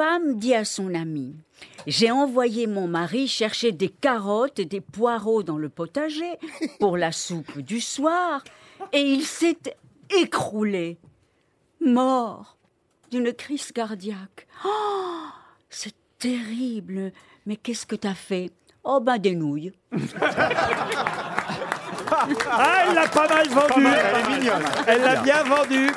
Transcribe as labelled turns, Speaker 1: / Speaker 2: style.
Speaker 1: femme dit à son ami J'ai envoyé mon mari chercher des carottes et des poireaux dans le potager pour la soupe du soir, et il s'est écroulé, mort d'une crise cardiaque. Oh, c'est terrible. Mais qu'est-ce que t'as fait? Oh ben des nouilles.
Speaker 2: Ah, elle l'a pas mal vendu.
Speaker 3: Elle
Speaker 2: l'a bien vendu.